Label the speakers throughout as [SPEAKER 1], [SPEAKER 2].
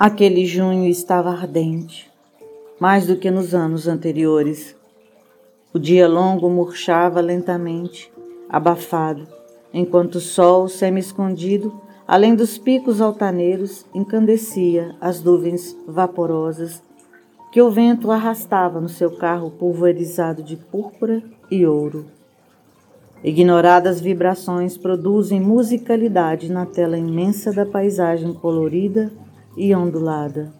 [SPEAKER 1] Aquele junho estava ardente, mais do que nos anos anteriores. O dia longo murchava lentamente, abafado, enquanto o sol, semi-escondido, além dos picos altaneiros, encandecia as nuvens vaporosas que o vento arrastava no seu carro pulverizado de púrpura e ouro. Ignoradas vibrações produzem musicalidade na tela imensa da paisagem colorida e ondulada.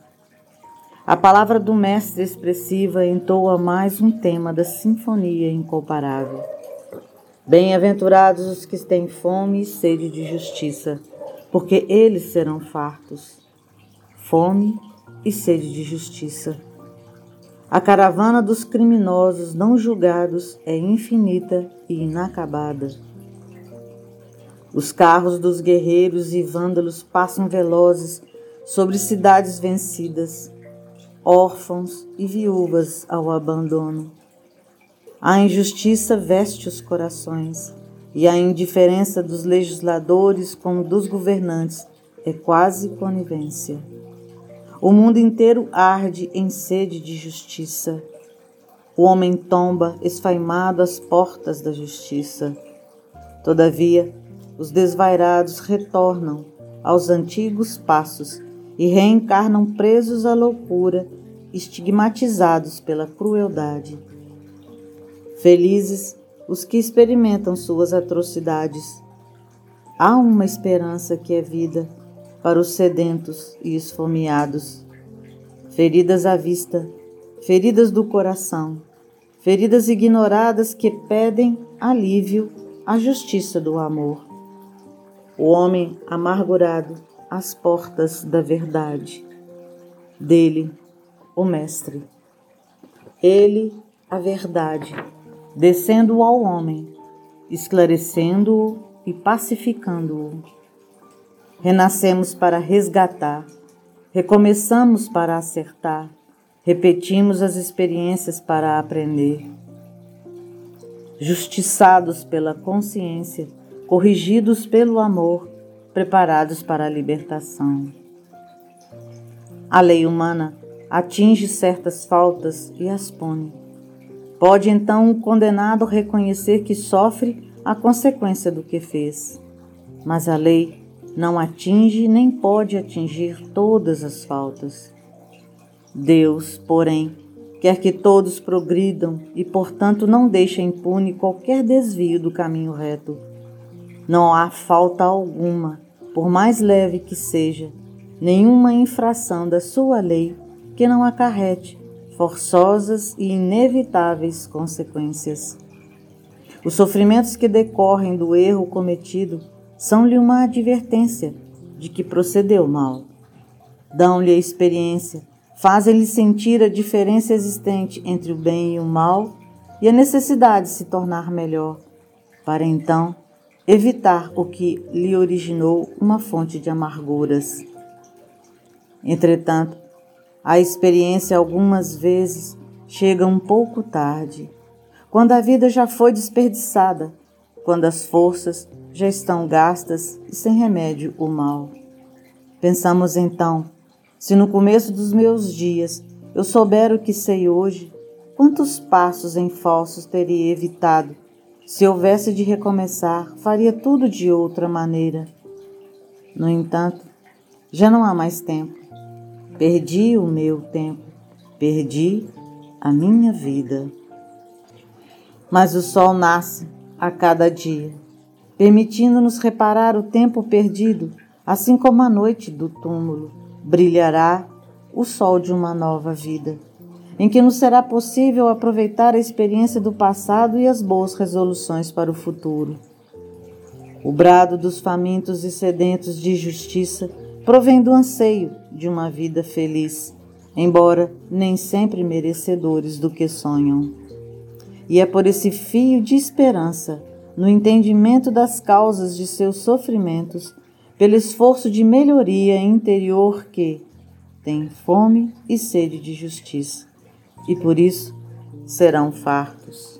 [SPEAKER 1] A palavra do mestre expressiva entoa mais um tema da sinfonia incomparável. Bem-aventurados os que têm fome e sede de justiça, porque eles serão fartos. Fome e sede de justiça. A caravana dos criminosos não julgados é infinita e inacabada. Os carros dos guerreiros e vândalos passam velozes sobre cidades vencidas, órfãos e viúvas ao abandono. A injustiça veste os corações e a indiferença dos legisladores como dos governantes é quase conivência. O mundo inteiro arde em sede de justiça. O homem tomba esfaimado às portas da justiça. Todavia, os desvairados retornam aos antigos passos e reencarnam presos à loucura, estigmatizados pela crueldade. Felizes os que experimentam suas atrocidades. Há uma esperança que é vida para os sedentos e esfomeados. Feridas à vista, feridas do coração, feridas ignoradas que pedem alívio à justiça do amor. O homem amargurado às portas da verdade. Dele, o Mestre. Ele, a verdade, descendo ao homem, esclarecendo-o e pacificando-o. Renascemos para resgatar, recomeçamos para acertar, repetimos as experiências para aprender. Justiçados pela consciência, corrigidos pelo amor, preparados para a libertação. A lei humana atinge certas faltas e as pune. Pode então o condenado reconhecer que sofre a consequência do que fez, mas a lei não atinge nem pode atingir todas as faltas. Deus, porém, quer que todos progridam e, portanto, não deixa impune qualquer desvio do caminho reto não há falta alguma, por mais leve que seja, nenhuma infração da sua lei que não acarrete forçosas e inevitáveis consequências. Os sofrimentos que decorrem do erro cometido são-lhe uma advertência de que procedeu mal. Dão-lhe a experiência, fazem-lhe sentir a diferença existente entre o bem e o mal e a necessidade de se tornar melhor, para então evitar o que lhe originou uma fonte de amarguras. Entretanto, a experiência algumas vezes chega um pouco tarde, quando a vida já foi desperdiçada, quando as forças já estão gastas e sem remédio o mal. Pensamos então, se no começo dos meus dias eu souber o que sei hoje, quantos passos em falsos teria evitado se houvesse de recomeçar, faria tudo de outra maneira. No entanto, já não há mais tempo. Perdi o meu tempo, perdi a minha vida. Mas o sol nasce a cada dia, permitindo-nos reparar o tempo perdido, assim como a noite do túmulo brilhará o sol de uma nova vida em que nos será possível aproveitar a experiência do passado e as boas resoluções para o futuro. O brado dos famintos e sedentos de justiça provém do anseio de uma vida feliz, embora nem sempre merecedores do que sonham. E é por esse fio de esperança, no entendimento das causas de seus sofrimentos, pelo esforço de melhoria interior que tem fome e sede de justiça e por isso serão fartos.